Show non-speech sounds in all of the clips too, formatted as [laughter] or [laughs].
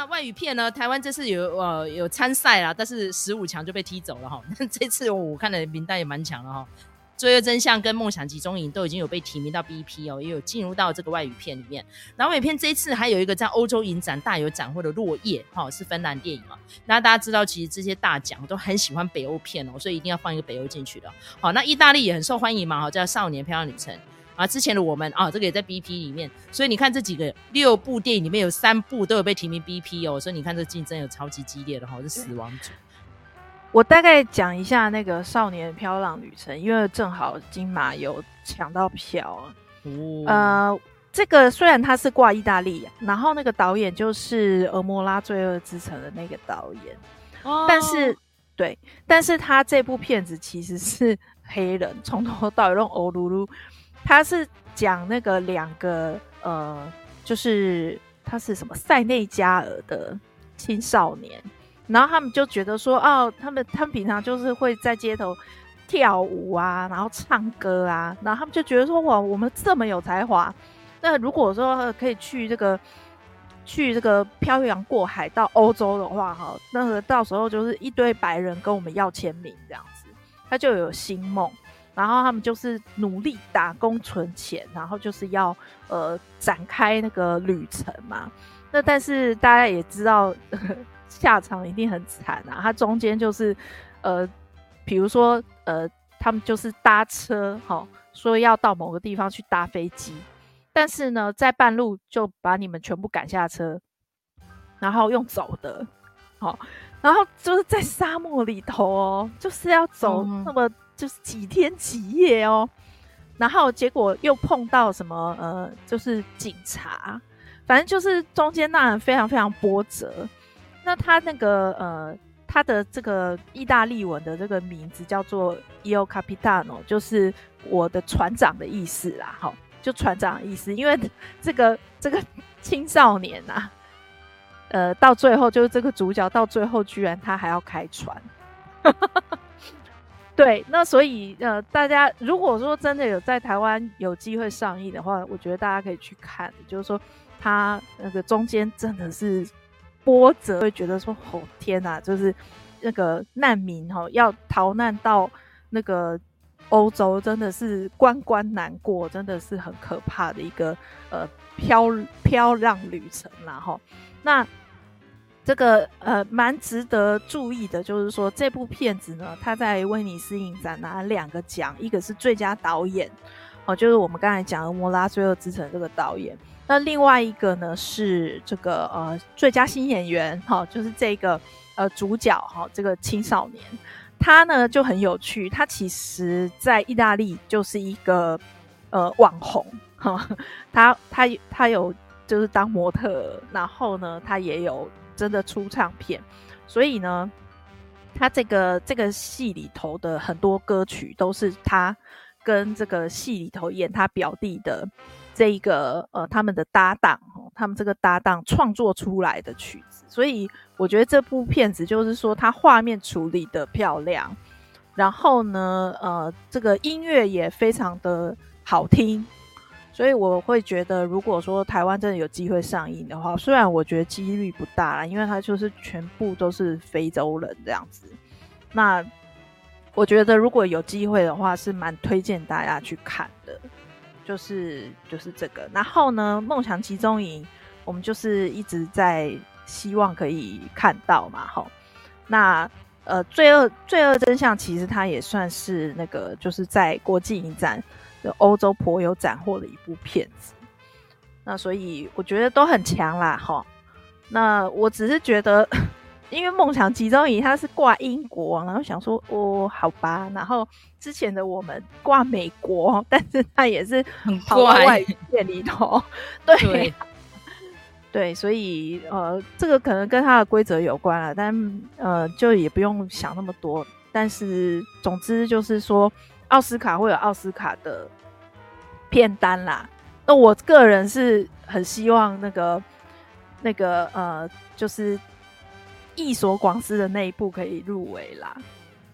那外语片呢？台湾这次有呃有参赛啦，但是十五强就被踢走了哈。那 [laughs] 这次我看的名单也蛮强的哈。罪恶真相跟梦想集中营都已经有被提名到 BP 哦，也有进入到这个外语片里面。然后外语片这一次还有一个在欧洲影展大有斩获的《落叶》哈，是芬兰电影嘛。那大家知道，其实这些大奖都很喜欢北欧片哦，所以一定要放一个北欧进去的。好，那意大利也很受欢迎嘛，哈，叫《少年漂亮女生》啊。之前的我们啊，这个也在 BP 里面，所以你看这几个六部电影里面有三部都有被提名 BP 哦，所以你看这竞争有超级激烈的哈，是死亡组。我大概讲一下那个《少年漂浪旅程》，因为正好金马有抢到票。哦、呃，这个虽然他是挂意大利，然后那个导演就是《俄摩拉罪恶之城》的那个导演，哦、但是对，但是他这部片子其实是黑人，从头到尾用欧噜噜，他是讲那个两个呃，就是他是什么塞内加尔的青少年。然后他们就觉得说，哦，他们他们平常就是会在街头跳舞啊，然后唱歌啊，然后他们就觉得说，哇，我们这么有才华，那如果说可以去这个去这个漂洋过海到欧洲的话，哈，那个到时候就是一堆白人跟我们要签名这样子，他就有新梦，然后他们就是努力打工存钱，然后就是要呃展开那个旅程嘛。那但是大家也知道。呵 [laughs] 呵下场一定很惨啊！他中间就是，呃，比如说，呃，他们就是搭车，哈，说要到某个地方去搭飞机，但是呢，在半路就把你们全部赶下车，然后用走的，好，然后就是在沙漠里头哦，就是要走那么就是几天几夜哦，然后结果又碰到什么，呃，就是警察，反正就是中间那非常非常波折。那他那个呃，他的这个意大利文的这个名字叫做 Il Capitano，就是我的船长的意思啦，好，就船长的意思。因为这个这个青少年啊，呃，到最后就是这个主角到最后居然他还要开船，对，那所以呃，大家如果说真的有在台湾有机会上映的话，我觉得大家可以去看，就是说它那个中间真的是。波折会觉得说：“哦天哪，就是那个难民哈，要逃难到那个欧洲，真的是关关难过，真的是很可怕的一个呃漂漂浪旅程啦哈。那这个呃蛮值得注意的，就是说这部片子呢，它在威尼斯影展拿两个奖，一个是最佳导演哦，就是我们刚才讲的《摩拉最后之城》这个导演。”那另外一个呢是这个呃最佳新演员哈，就是这个呃主角哈，这个青少年，他呢就很有趣，他其实在意大利就是一个呃网红哈，他他他有就是当模特，然后呢他也有真的出唱片，所以呢他这个这个戏里头的很多歌曲都是他跟这个戏里头演他表弟的。这一个呃，他们的搭档，他们这个搭档创作出来的曲子，所以我觉得这部片子就是说，它画面处理的漂亮，然后呢，呃，这个音乐也非常的好听，所以我会觉得，如果说台湾真的有机会上映的话，虽然我觉得几率不大啦，因为它就是全部都是非洲人这样子，那我觉得如果有机会的话，是蛮推荐大家去看的。就是就是这个，然后呢，梦想集中营，我们就是一直在希望可以看到嘛，齁。那呃，罪恶罪恶真相其实它也算是那个，就是在国际影展欧洲颇有斩获的一部片子。那所以我觉得都很强啦，哈。那我只是觉得。[laughs] 因为梦想集中营它是挂英国，然后想说哦，好吧，然后之前的我们挂美国，[laughs] 但是它也是很跑外语片里头，对 [laughs] 对，对，所以呃，这个可能跟它的规则有关了，但呃，就也不用想那么多。但是总之就是说，奥斯卡会有奥斯卡的片单啦。那我个人是很希望那个那个呃，就是。异所广司的那一部可以入围啦，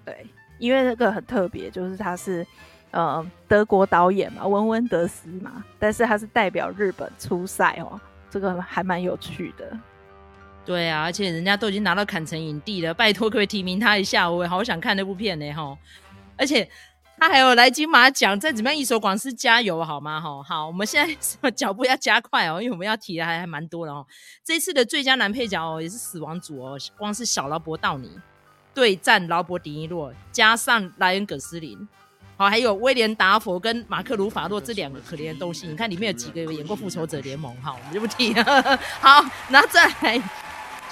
对，因为那个很特别，就是他是呃德国导演嘛，温温德斯嘛，但是他是代表日本出赛哦，这个还蛮有趣的。对啊，而且人家都已经拿到坎城影帝了，拜托可不可以提名他一下？我也好想看那部片呢，哈！而且他还有来金马奖，再怎么样，一手广司加油好吗？哈，好，我们现在脚步要加快哦，因为我们要提的还还蛮多的哦。这次的最佳男配角哦，也是死亡组哦，光是小劳勃道尼对战劳勃迪尼洛，加上莱恩葛斯林。好，还有威廉达佛跟马克鲁法洛这两个可怜的东西，你看里面有几个有演过复仇者联盟？好，我们就不提了。[laughs] 好，那再来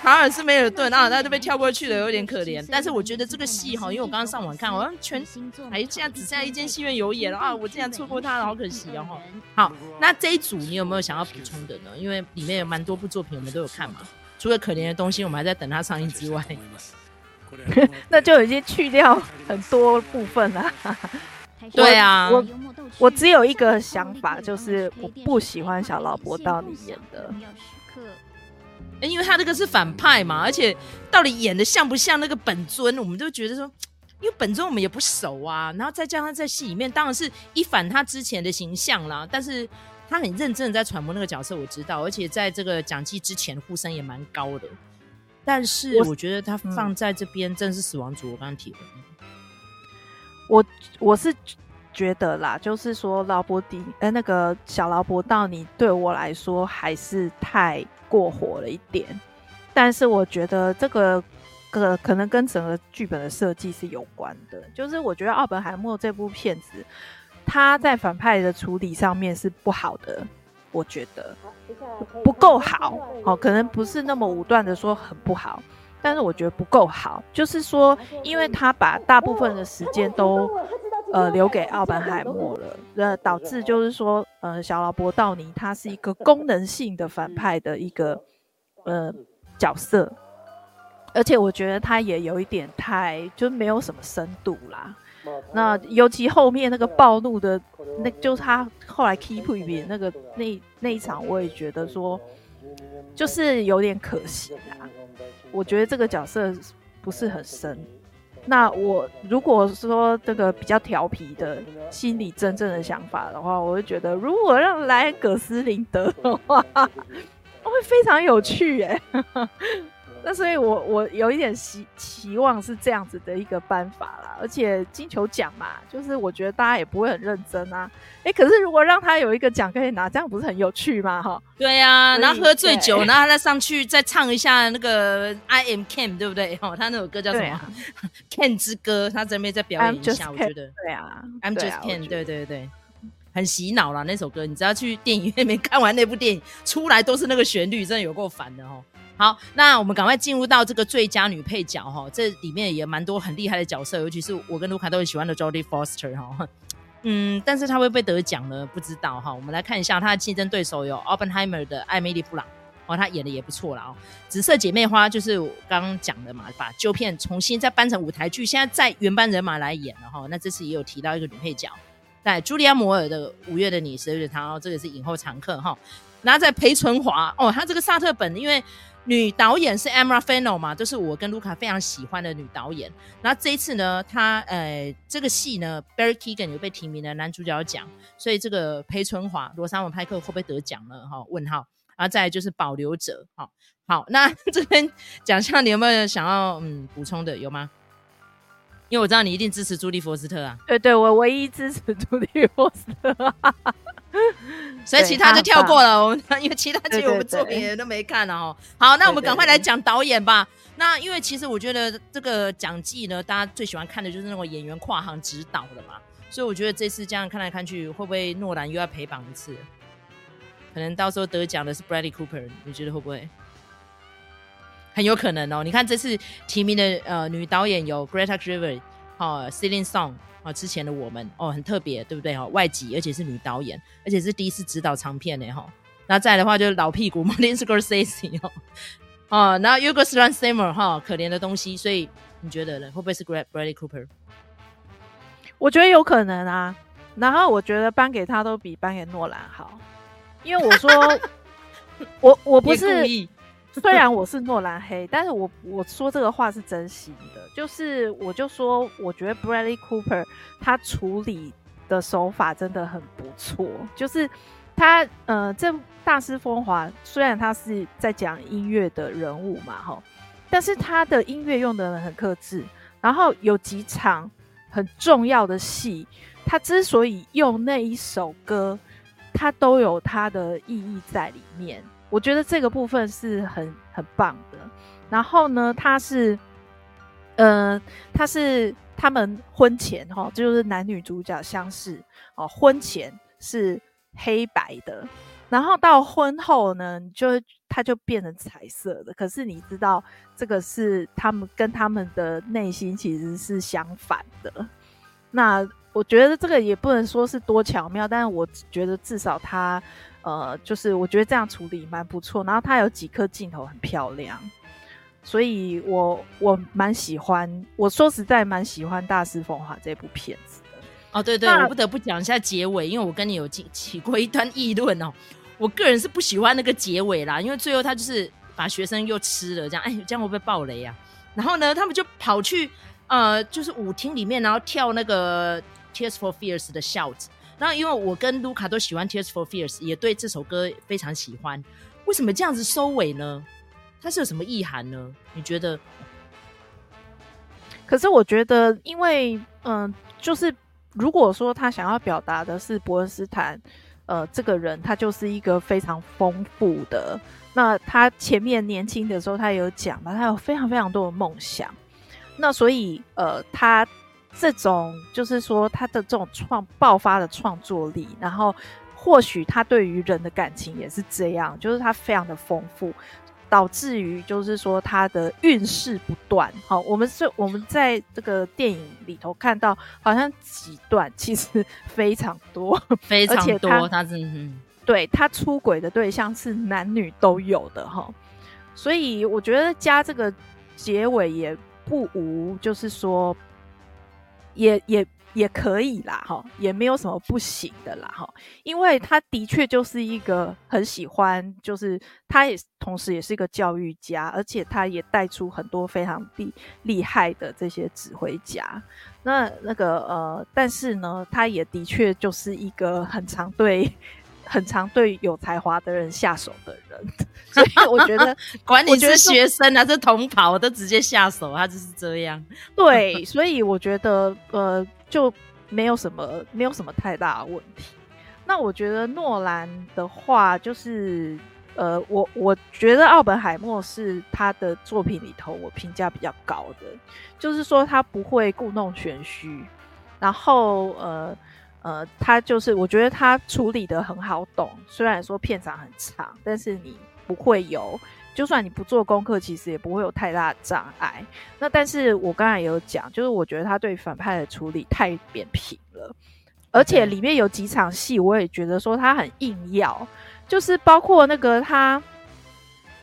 查尔斯梅尔顿，然后他就被跳过去了，有点可怜。但是我觉得这个戏哈，因为我刚刚上网看，好像全哎，现在只剩下一间戏院有演了啊，我竟然错过他了，好可惜哦。好，那这一组你有没有想要补充的呢？因为里面有蛮多部作品我们都有看嘛，除了可怜的东西，我们还在等它上映之外，[laughs] 那就已经去掉很多部分了。对啊，我我只有一个想法，就是我不喜欢小劳勃道尼演的，因为他这个是反派嘛，而且到底演的像不像那个本尊，我们都觉得说，因为本尊我们也不熟啊，然后再加上在戏里面，当然是一反他之前的形象啦，但是他很认真的在揣摩那个角色，我知道，而且在这个讲季之前呼声也蛮高的，但是我觉得他放在这边真是死亡组，我刚刚提了。我我是觉得啦，就是说劳勃迪，呃，那个小劳勃道尼对我来说还是太过火了一点，但是我觉得这个可可能跟整个剧本的设计是有关的。就是我觉得奥本海默这部片子，他在反派的处理上面是不好的，我觉得不够好，哦，可能不是那么武断的说很不好。但是我觉得不够好，就是说，因为他把大部分的时间都呃留给奥本海默了，那，导致就是说，呃，小劳勃道尼他是一个功能性的反派的一个呃角色，而且我觉得他也有一点太就没有什么深度啦。那尤其后面那个暴怒的，那就是他后来 keep 一边那个那那一场，我也觉得说就是有点可惜啦。我觉得这个角色不是很深。那我如果说这个比较调皮的心里真正的想法的话，我会觉得如果让莱恩·葛斯林得的话，[laughs] 会非常有趣耶。那所以我，我我有一点期期望是这样子的一个办法啦，而且金球奖嘛，就是我觉得大家也不会很认真啊。哎、欸，可是如果让他有一个奖可以拿，这样不是很有趣吗？哈，对呀、啊，然后喝醉酒，然后他再上去再唱一下那个 I Am Ken，对不对？哦，他那首歌叫什么、啊、？Ken 之歌，他这边再表演一下，我觉得。对啊，I'm just Ken，对对对，很洗脑啦那首歌。你只要去电影院里面看完那部电影，出来都是那个旋律，真的有够烦的哦。好，那我们赶快进入到这个最佳女配角哈，这里面也蛮多很厉害的角色，尤其是我跟卢卡都很喜欢的 Jodie Foster 哈，[laughs] 嗯，但是她会不会得奖呢？不知道哈。我们来看一下她的竞争对手有 Oppenheimer 的艾米丽布朗哦，她演的也不错啦哦。紫色姐妹花就是我刚刚讲的嘛，把旧片重新再搬成舞台剧，现在在原班人马来演了哈。那这次也有提到一个女配角，在茱莉亚摩尔的五月的你十二月她哦，这个是影后常客哈。然后在裴淳华哦，她这个萨特本因为。女导演是 Emma Fennel 嘛，就是我跟卢卡非常喜欢的女导演。然后这一次呢，她呃这个戏呢，Barry Keoghan 有被提名的男主角奖，所以这个裴春华、罗莎文派克会不会得奖呢？哈，问号。然后再来就是保留者，好，好，那 [laughs] 这边奖项你有没有想要嗯补充的？有吗？因为我知道你一定支持朱莉佛斯特啊。对对，我唯一支持朱莉佛斯特。所以其他就跳过了，我们 [laughs] 因为其他剧我们作品也都没看了哦。好，那我们赶快来讲导演吧。那因为其实我觉得这个讲季呢，大家最喜欢看的就是那种演员跨行指导的嘛。所以我觉得这次这样看来看去，会不会诺兰又要陪榜一次？可能到时候得奖的是 Bradley Cooper，你觉得会不会？很有可能哦。你看这次提名的呃女导演有 Greta Gerwig 哦，Celine Song。哦，之前的我们哦，很特别，对不对？哈，外籍，而且是女导演，而且是第一次执导长片呢，哈。那再来的话就是老屁股 [laughs] Martin Scorsese 哦，哦，然后 Yorgos Lanthimos 哈，可怜的东西。所以你觉得呢？会不会是 Bradley Cooper？我觉得有可能啊。然后我觉得颁给他都比颁给诺兰好，因为我说 [laughs] 我我不是。虽然我是诺兰黑，但是我我说这个话是真心的，就是我就说，我觉得 Bradley Cooper 他处理的手法真的很不错，就是他呃，这大师风华虽然他是在讲音乐的人物嘛，哈，但是他的音乐用的很克制，然后有几场很重要的戏，他之所以用那一首歌，他都有他的意义在里面。我觉得这个部分是很很棒的。然后呢，他是，呃，他是他们婚前哈，就是男女主角相识哦，婚前是黑白的，然后到婚后呢，就他就变成彩色的。可是你知道，这个是他们跟他们的内心其实是相反的。那我觉得这个也不能说是多巧妙，但是我觉得至少他，呃，就是我觉得这样处理蛮不错。然后它有几颗镜头很漂亮。所以我我蛮喜欢，我说实在蛮喜欢《大师风华》这部片子的。哦，对对，我不得不讲一下结尾，因为我跟你有起起过一段议论哦。我个人是不喜欢那个结尾啦，因为最后他就是把学生又吃了，这样，哎，这样会不会爆雷啊？然后呢，他们就跑去呃，就是舞厅里面，然后跳那个《Tears for Fears》的 Shout。然后因为我跟卢卡都喜欢《Tears for Fears》，也对这首歌非常喜欢。为什么这样子收尾呢？它是有什么意涵呢？你觉得？可是我觉得，因为嗯、就是如果说他想要表达的是伯恩斯坦，呃，这个人他就是一个非常丰富的。那他前面年轻的时候，他有讲嘛，他有非常非常多的梦想。那所以呃，他这种就是说他的这种创爆发的创作力，然后或许他对于人的感情也是这样，就是他非常的丰富。导致于就是说他的运势不断，好，我们是我们在这个电影里头看到，好像几段其实非常多，非常多，他，他是嗯，对他出轨的对象是男女都有的哈，所以我觉得加这个结尾也不无，就是说也也。也可以啦，哈，也没有什么不行的啦，哈，因为他的确就是一个很喜欢，就是他也同时也是一个教育家，而且他也带出很多非常厉厉害的这些指挥家。那那个呃，但是呢，他也的确就是一个很常对很常对有才华的人下手的人，所以我觉得，[laughs] 管你是学生还是同袍，都直接下手，他就是这样。对，所以我觉得呃。就没有什么，没有什么太大的问题。那我觉得诺兰的话，就是呃，我我觉得奥本海默是他的作品里头我评价比较高的，就是说他不会故弄玄虚，然后呃呃，他就是我觉得他处理的很好懂，虽然说片长很长，但是你不会有。就算你不做功课，其实也不会有太大的障碍。那但是我刚才也有讲，就是我觉得他对反派的处理太扁平了，而且里面有几场戏，我也觉得说他很硬要，就是包括那个他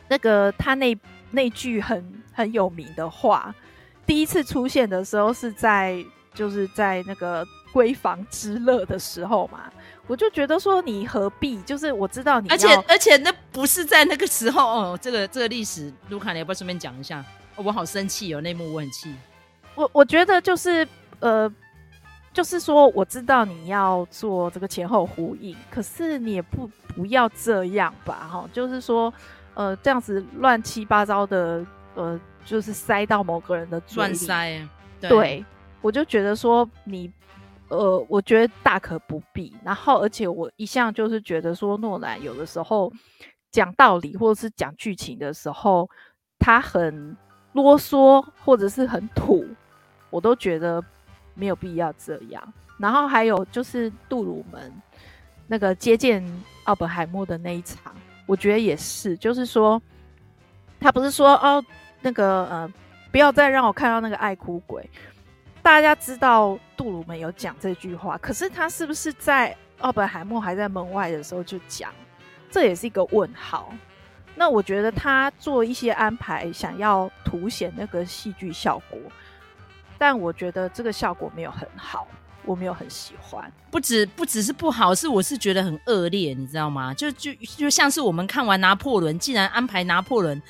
那个他那那句很很有名的话，第一次出现的时候是在就是在那个闺房之乐的时候嘛。我就觉得说，你何必？就是我知道你，而且而且那不是在那个时候哦。这个这个历史，卢卡，你要不要顺便讲一下？哦，我好生气哦，那幕我很气。我我觉得就是呃，就是说我知道你要做这个前后呼应，可是你也不不要这样吧，哈。就是说呃，这样子乱七八糟的呃，就是塞到某个人的嘴里，乱塞。对，对，我就觉得说你。呃，我觉得大可不必。然后，而且我一向就是觉得说，诺兰有的时候讲道理或者是讲剧情的时候，他很啰嗦或者是很土，我都觉得没有必要这样。然后还有就是杜鲁门那个接见奥本海默的那一场，我觉得也是，就是说他不是说哦，那个呃，不要再让我看到那个爱哭鬼。大家知道杜鲁门有讲这句话，可是他是不是在奥本海默还在门外的时候就讲？这也是一个问号。那我觉得他做一些安排，想要凸显那个戏剧效果，但我觉得这个效果没有很好，我没有很喜欢。不止不只是不好，是我是觉得很恶劣，你知道吗？就就就像是我们看完拿破仑，竟然安排拿破仑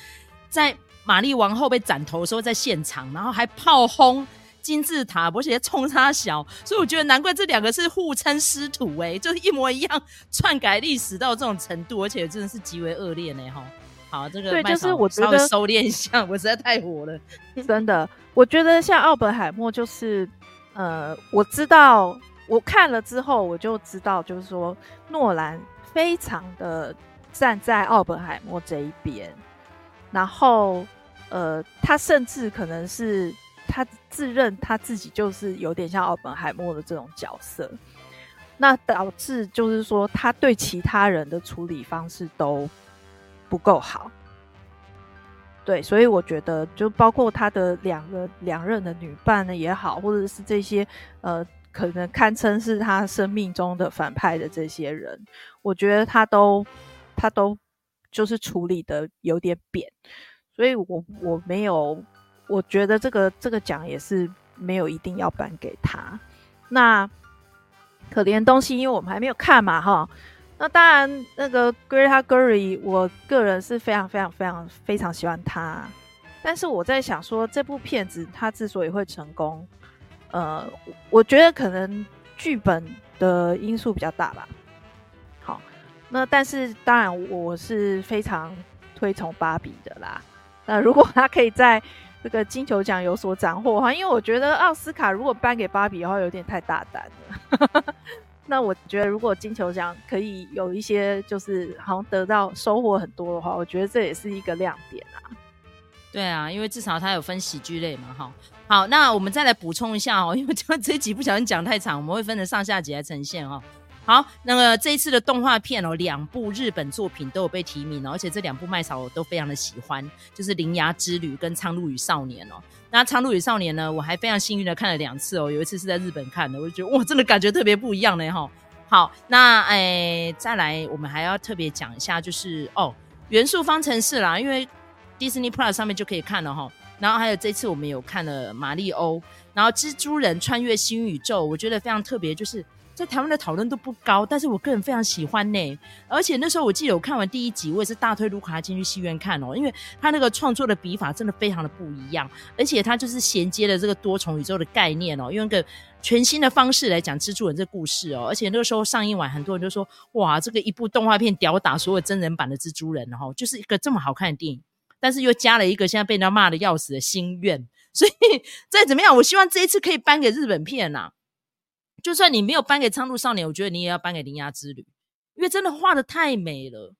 在玛丽王后被斩头的时候在现场，然后还炮轰。金字塔，而且冲差小，所以我觉得难怪这两个是互称师徒哎，就是一模一样，篡改历史到这种程度，而且真的是极为恶劣呢哈。好，这个对，就是我觉得收敛一下，我实在太火了，[laughs] 真的。我觉得像奥本海默，就是呃，我知道我看了之后，我就知道，就是说诺兰非常的站在奥本海默这一边，然后呃，他甚至可能是他自认他自己就是有点像奥本海默的这种角色，那导致就是说他对其他人的处理方式都。不够好，对，所以我觉得，就包括他的两个两任的女伴呢也好，或者是这些呃，可能堪称是他生命中的反派的这些人，我觉得他都他都就是处理的有点扁，所以我我没有，我觉得这个这个奖也是没有一定要颁给他。那可怜东西，因为我们还没有看嘛，哈。那当然，那个 Greta Gerwig，我个人是非常非常非常非常喜欢他。但是我在想说，这部片子它之所以会成功，呃，我觉得可能剧本的因素比较大吧。好，那但是当然我是非常推崇芭比的啦。那如果他可以在这个金球奖有所斩获哈，因为我觉得奥斯卡如果颁给芭比的话，有点太大胆了。[laughs] 那我觉得，如果金球奖可以有一些，就是好像得到收获很多的话，我觉得这也是一个亮点啊。对啊，因为至少它有分喜剧类嘛，哈。好，那我们再来补充一下哦，因为这这集不小心讲太长，我们会分成上下集来呈现哦。好，那个这一次的动画片哦，两部日本作品都有被提名哦，而且这两部麦嫂我都非常的喜欢，就是《铃芽之旅》跟《苍鹭与少年》哦。那《苍鹭与少年》呢，我还非常幸运的看了两次哦，有一次是在日本看的，我就觉得哇，真的感觉特别不一样呢哈。好，那诶、再来我们还要特别讲一下，就是哦，元素方程式啦，因为 Disney Plus 上面就可以看了哈。然后还有这次我们有看了《玛利欧》，然后《蜘蛛人穿越新宇宙》，我觉得非常特别，就是。在台湾的讨论都不高，但是我个人非常喜欢呢。而且那时候我记得我看完第一集，我也是大推卢卡进去戏院看哦，因为他那个创作的笔法真的非常的不一样，而且他就是衔接了这个多重宇宙的概念哦，用一个全新的方式来讲蜘蛛人这故事哦。而且那个时候上映完，很多人就说哇，这个一部动画片吊打所有真人版的蜘蛛人，然后就是一个这么好看的电影，但是又加了一个现在被人家骂的要死的心愿，所以再怎么样，我希望这一次可以颁给日本片呐、啊。就算你没有颁给《苍鹭少年》，我觉得你也要颁给《铃芽之旅》，因为真的画的太美了。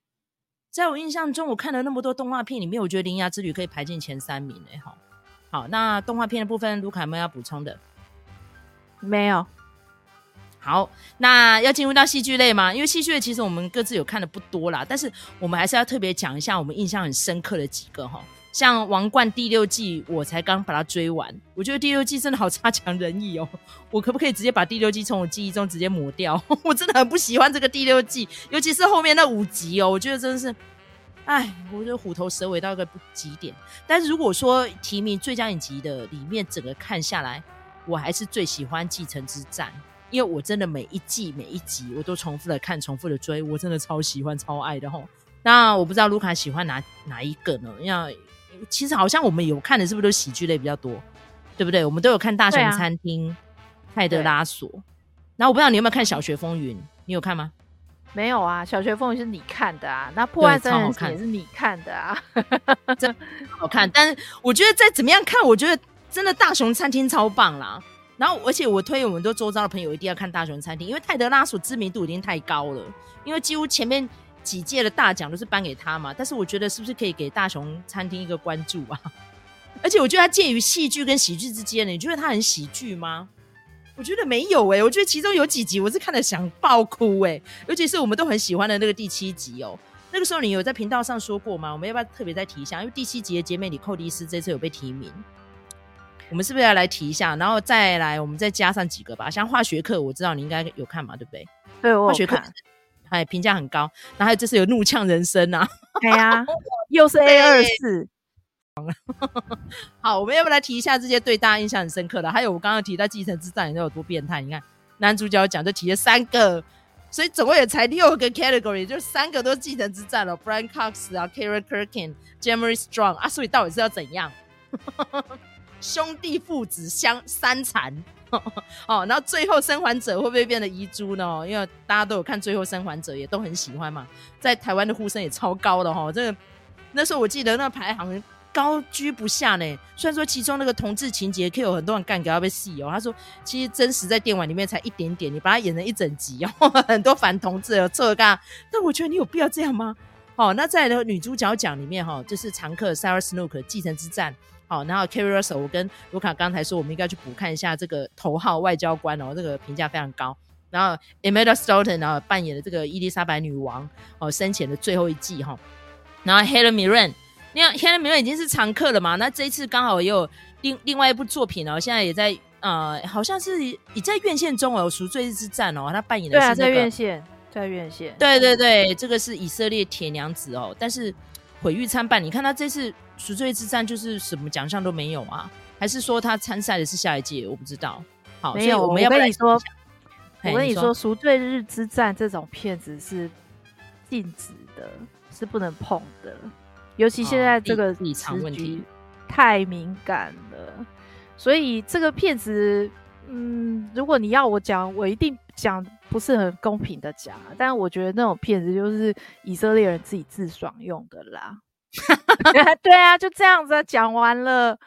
在我印象中，我看了那么多动画片里面，我觉得《铃芽之旅》可以排进前三名诶。好，好，那动画片的部分，卢卡有没有要补充的？没有。好，那要进入到戏剧类吗？因为戏剧类其实我们各自有看的不多啦，但是我们还是要特别讲一下我们印象很深刻的几个哈。像《王冠》第六季，我才刚把它追完，我觉得第六季真的好差强人意哦。我可不可以直接把第六季从我记忆中直接抹掉？[laughs] 我真的很不喜欢这个第六季，尤其是后面那五集哦，我觉得真的是，哎，我觉得虎头蛇尾到一个极点。但是如果说提名最佳影集的里面，整个看下来，我还是最喜欢《继承之战》，因为我真的每一季每一集我都重复的看，重复的追，我真的超喜欢超爱的吼。那我不知道卢卡喜欢哪哪一个呢？因为其实好像我们有看的是不是都喜剧类比较多，对不对？我们都有看《大熊餐厅》、啊、泰德拉索，然后我不知道你有没有看《小学风云》，你有看吗？没有啊，《小学风云》是你看的啊，那《破案三人行》也是你看的啊，[laughs] 真好看。但是我觉得再怎么样看，我觉得真的《大熊餐厅》超棒啦。然后而且我推我们都周遭的朋友一定要看《大熊餐厅》，因为泰德拉索知名度已经太高了，因为几乎前面。几届的大奖都是颁给他嘛，但是我觉得是不是可以给大雄餐厅一个关注啊？[laughs] 而且我觉得他介于戏剧跟喜剧之间呢，你觉得他很喜剧吗？我觉得没有哎、欸，我觉得其中有几集我是看了想爆哭哎、欸，尤其是我们都很喜欢的那个第七集哦、喔。那个时候你有在频道上说过吗？我们要不要特别再提一下？因为第七集的姐妹里寇迪斯这次有被提名，我们是不是要来提一下？然后再来我们再加上几个吧，像化学课，我知道你应该有看嘛，对不对？对，我化学课。哎，评价很高，然后还有就是有怒呛人生啊，对 [laughs] 呀，又是 A 二四。[laughs] 好，我们要不要来提一下这些对大家印象很深刻的？还有我刚刚提到继承之战，你知道有多变态？你看男主角讲就提了三个，所以总共也才六个 category，就三个都是继承之战了。Brian Cox 啊，Karen Kirkin、Jeremy Strong 啊，所以到底是要怎样？[laughs] 兄弟父子相三残 [laughs] 哦，然后最后生还者会不会变得遗珠呢？因为大家都有看最后生还者，也都很喜欢嘛，在台湾的呼声也超高的哈。这个那时候我记得那排行高居不下呢。虽然说其中那个同志情节可有很多人干给他被戏哦，他说其实真实在电玩里面才一点点，你把它演成一整集，然 [laughs] 后很多反同志有错干，但我觉得你有必要这样吗？好，那在那个女主角奖里面哈，就是常客 Sarah Snook 继承之战。好，然后 Keri Russell，我跟卢卡刚才说，我们应该去补看一下这个头号外交官哦，这个评价非常高。然后 e m e l d a Staunton 然后扮演的这个伊丽莎白女王哦，生前的最后一季哈。然后 Helen Mirren，那 Helen Mirren 已经是常客了嘛？那这一次刚好也有另另外一部作品哦，现在也在呃，好像是也在院线中哦，《赎罪日之战》哦，他扮演的是、那个、对啊，在院线，在院线。对对对，这个是以色列铁娘子哦，但是毁誉参半。你看他这次。赎罪之战就是什么奖项都没有啊？还是说他参赛的是下一届？我不知道。好，没有。我们要跟你说，我跟你说，赎罪日之战这种片子是禁止的，是不能碰的。尤其现在这个立场问题太敏感了，所以这个片子，嗯，如果你要我讲，我一定讲不是很公平的讲。但我觉得那种骗子就是以色列人自己自爽用的啦。[laughs] 对啊，就这样子讲完了。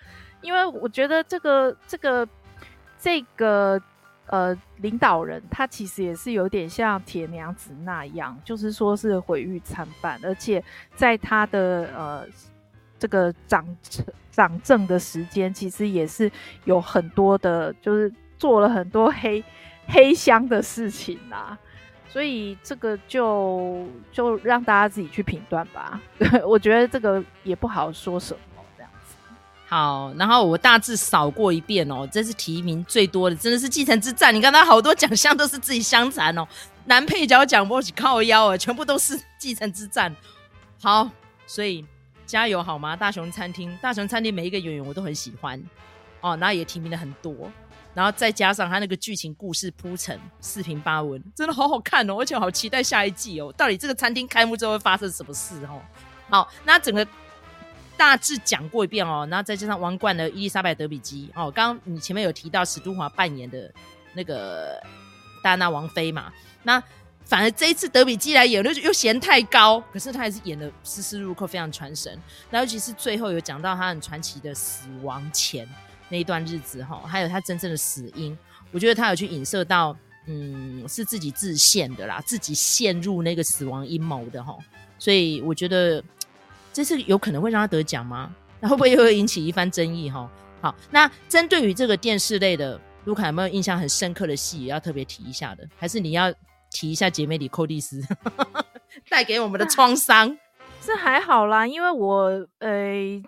因为我觉得这个这个这个呃领导人，他其实也是有点像铁娘子那样，就是说是毁誉参半，而且在他的呃这个掌掌政的时间，其实也是有很多的，就是做了很多 [laughs] 黑黑箱的事情啦。所以这个就就让大家自己去评断吧。[laughs] 我觉得这个也不好说什么这样子。好，然后我大致扫过一遍哦，这是提名最多的，真的是《继承之战》。你看他好多奖项都是自己相残哦，男配角奖不是靠腰啊，全部都是《继承之战》。好，所以加油好吗？大熊餐厅，大熊餐厅每一个演员我都很喜欢哦，然后也提名了很多。然后再加上他那个剧情故事铺陈四平八稳，真的好好看哦，而且好期待下一季哦。到底这个餐厅开幕之后会发生什么事哦？好，那整个大致讲过一遍哦，然后再加上王冠的伊丽莎白德比基哦，刚刚你前面有提到史都华扮演的那个戴安娜王妃嘛？那反而这一次德比基来演又又嫌太高，可是他还是演的丝丝入扣，非常传神。那尤其是最后有讲到他很传奇的死亡前。那一段日子哈，还有他真正的死因，我觉得他有去影射到，嗯，是自己自陷的啦，自己陷入那个死亡阴谋的哈，所以我觉得这是有可能会让他得奖吗？那会不会又会引起一番争议哈？好，那针对于这个电视类的，卢卡有没有印象很深刻的戏也要特别提一下的？还是你要提一下姐妹里寇蒂斯 [laughs] 带给我们的创伤？这还好啦，因为我呃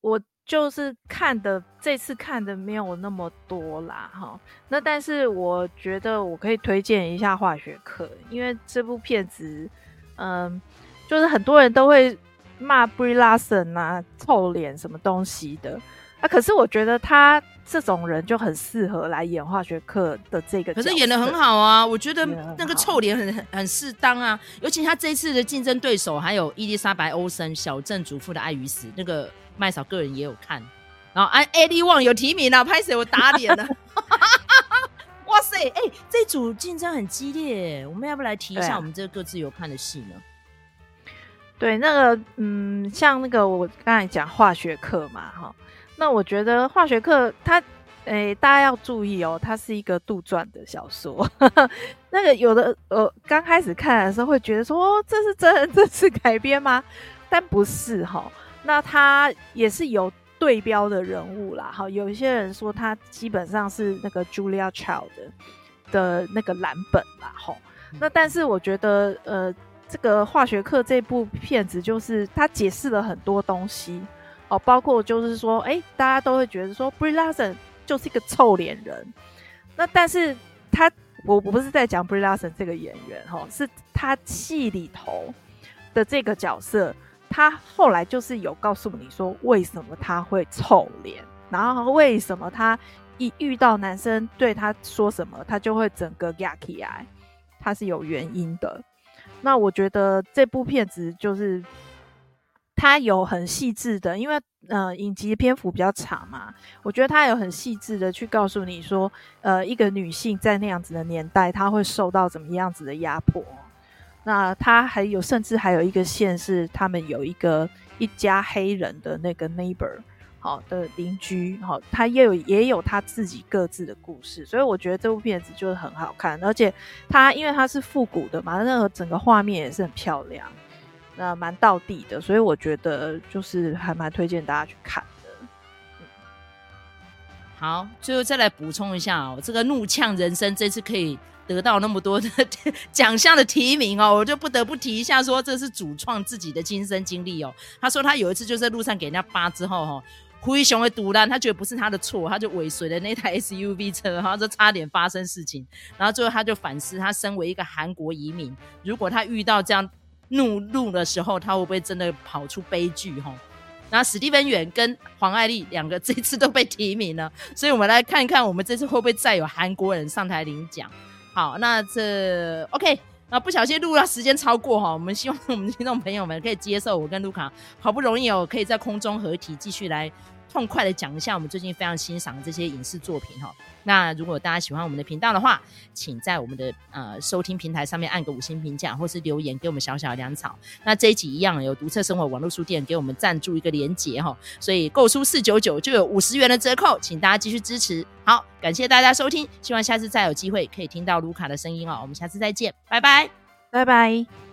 我。就是看的这次看的没有那么多啦，哈。那但是我觉得我可以推荐一下化学课，因为这部片子，嗯，就是很多人都会骂 Brie Larson 啊，臭脸什么东西的啊。可是我觉得他这种人就很适合来演化学课的这个，可是演的很好啊。我觉得那个臭脸很很很适当啊。尤其他这一次的竞争对手还有伊丽莎白欧森，小镇主妇的爱与死那个。麦嫂个人也有看，然后哎，Eddie Wong 有提名了，拍谁我打脸了，[laughs] 哇塞，哎、欸，这组竞争很激烈，我们要不来提一下我们这个各自有看的戏呢？对，那个，嗯，像那个我刚才讲化学课嘛，哈，那我觉得化学课它，哎、欸，大家要注意哦，它是一个杜撰的小说，[laughs] 那个有的呃，刚开始看的时候会觉得说，哦，这是真人真事改编吗？但不是哈。那它也是有对标的人物啦，哈，有一些人说他基本上是那个 Julia Child 的那个蓝本啦，吼。那但是我觉得，呃，这个化学课这部片子就是它解释了很多东西哦，包括就是说，哎、大家都会觉得说 Brie Larson 就是一个臭脸人。那但是他，我我不是在讲 Brie Larson 这个演员，哈，是他戏里头的这个角色。他后来就是有告诉你说，为什么他会臭脸，然后为什么他一遇到男生对他说什么，他就会整个压起来，他是有原因的。那我觉得这部片子就是他有很细致的，因为呃影集的篇幅比较长嘛，我觉得他有很细致的去告诉你说，呃一个女性在那样子的年代，她会受到怎么样子的压迫。那他还有甚至还有一个线是他们有一个一家黑人的那个 neighbor 好的邻居，好，他也有也有他自己各自的故事，所以我觉得这部片子就是很好看，而且它因为它是复古的嘛，那个整个画面也是很漂亮。那蛮到地的，所以我觉得就是还蛮推荐大家去看的。好，最后再来补充一下哦，这个《怒呛人生》这次可以得到那么多的 [laughs] 奖项的提名哦，我就不得不提一下，说这是主创自己的亲身经历哦。他说他有一次就在路上给人家扒之后哈，灰熊的赌烂，他觉得不是他的错，他就尾随了那台 SUV 车，然后就差点发生事情。然后最后他就反思，他身为一个韩国移民，如果他遇到这样。怒怒的时候，他会不会真的跑出悲剧？哈，那史蒂芬·远跟黄爱丽两个这次都被提名了，所以我们来看一看，我们这次会不会再有韩国人上台领奖？好，那这 OK，那不小心录了时间超过哈，我们希望我们听众朋友们可以接受我跟卢卡好不容易哦，可以在空中合体，继续来。痛快的讲一下我们最近非常欣赏的这些影视作品哈。那如果大家喜欢我们的频道的话，请在我们的呃收听平台上面按个五星评价，或是留言给我们小小的粮草。那这一集一样有独特生活网络书店给我们赞助一个连结哈，所以购书四九九就有五十元的折扣，请大家继续支持。好，感谢大家收听，希望下次再有机会可以听到卢卡的声音哦。我们下次再见，拜拜，拜拜。